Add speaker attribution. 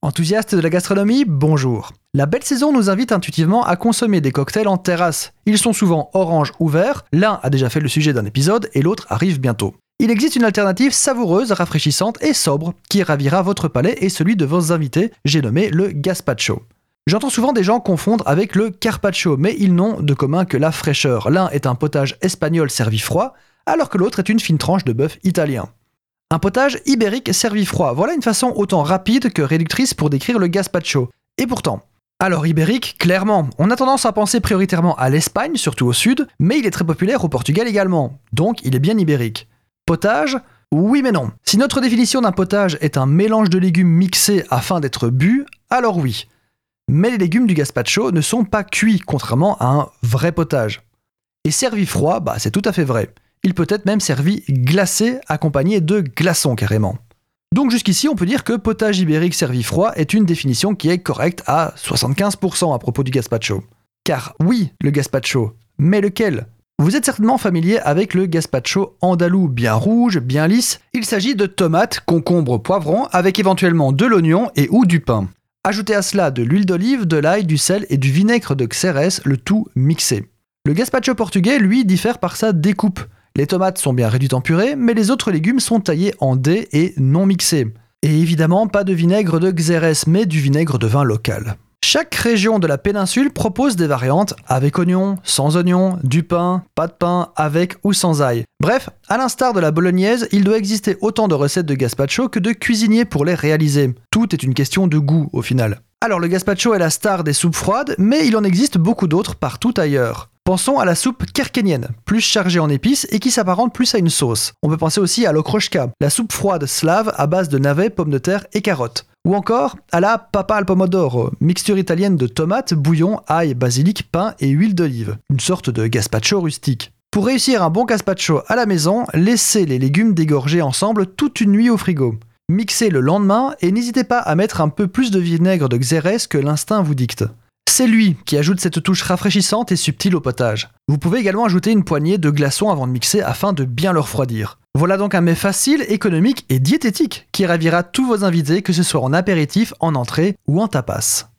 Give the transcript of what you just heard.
Speaker 1: Enthousiastes de la gastronomie, bonjour. La belle saison nous invite intuitivement à consommer des cocktails en terrasse. Ils sont souvent orange ou vert, l'un a déjà fait le sujet d'un épisode et l'autre arrive bientôt. Il existe une alternative savoureuse, rafraîchissante et sobre qui ravira votre palais et celui de vos invités, j'ai nommé le gazpacho. J'entends souvent des gens confondre avec le carpaccio, mais ils n'ont de commun que la fraîcheur. L'un est un potage espagnol servi froid, alors que l'autre est une fine tranche de bœuf italien. Un potage ibérique servi froid, voilà une façon autant rapide que réductrice pour décrire le gazpacho. Et pourtant, alors ibérique, clairement, on a tendance à penser prioritairement à l'Espagne, surtout au sud, mais il est très populaire au Portugal également, donc il est bien ibérique. Potage? Oui mais non. Si notre définition d'un potage est un mélange de légumes mixés afin d'être bu, alors oui. Mais les légumes du gazpacho ne sont pas cuits, contrairement à un vrai potage. Et servi froid, bah c'est tout à fait vrai il peut être même servi glacé, accompagné de glaçons carrément. Donc jusqu'ici, on peut dire que potage ibérique servi froid est une définition qui est correcte à 75% à propos du gazpacho. Car oui, le gazpacho, mais lequel? Vous êtes certainement familier avec le gazpacho andalou bien rouge, bien lisse. Il s'agit de tomates, concombres, poivrons, avec éventuellement de l'oignon et ou du pain. Ajoutez à cela de l'huile d'olive, de l'ail, du sel et du vinaigre de Xérès, le tout mixé. Le gazpacho portugais, lui, diffère par sa découpe. Les tomates sont bien réduites en purée, mais les autres légumes sont taillés en dés et non mixés. Et évidemment, pas de vinaigre de Xérès, mais du vinaigre de vin local. Chaque région de la péninsule propose des variantes avec oignon, sans oignon, du pain, pas de pain, avec ou sans ail. Bref, à l'instar de la bolognaise, il doit exister autant de recettes de gazpacho que de cuisiniers pour les réaliser. Tout est une question de goût au final. Alors le gazpacho est la star des soupes froides, mais il en existe beaucoup d'autres partout ailleurs. Pensons à la soupe kerkenienne, plus chargée en épices et qui s'apparente plus à une sauce. On peut penser aussi à l'okroshka, la soupe froide slave à base de navets, pommes de terre et carottes. Ou encore à la papa al pomodoro, mixture italienne de tomates, bouillon, ail, basilic, pain et huile d'olive, une sorte de gazpacho rustique. Pour réussir un bon gazpacho à la maison, laissez les légumes dégorger ensemble toute une nuit au frigo. Mixez le lendemain et n'hésitez pas à mettre un peu plus de vinaigre de xérès que l'instinct vous dicte. C'est lui qui ajoute cette touche rafraîchissante et subtile au potage. Vous pouvez également ajouter une poignée de glaçons avant de mixer afin de bien le refroidir. Voilà donc un mets facile, économique et diététique qui ravira tous vos invités que ce soit en apéritif, en entrée ou en tapas.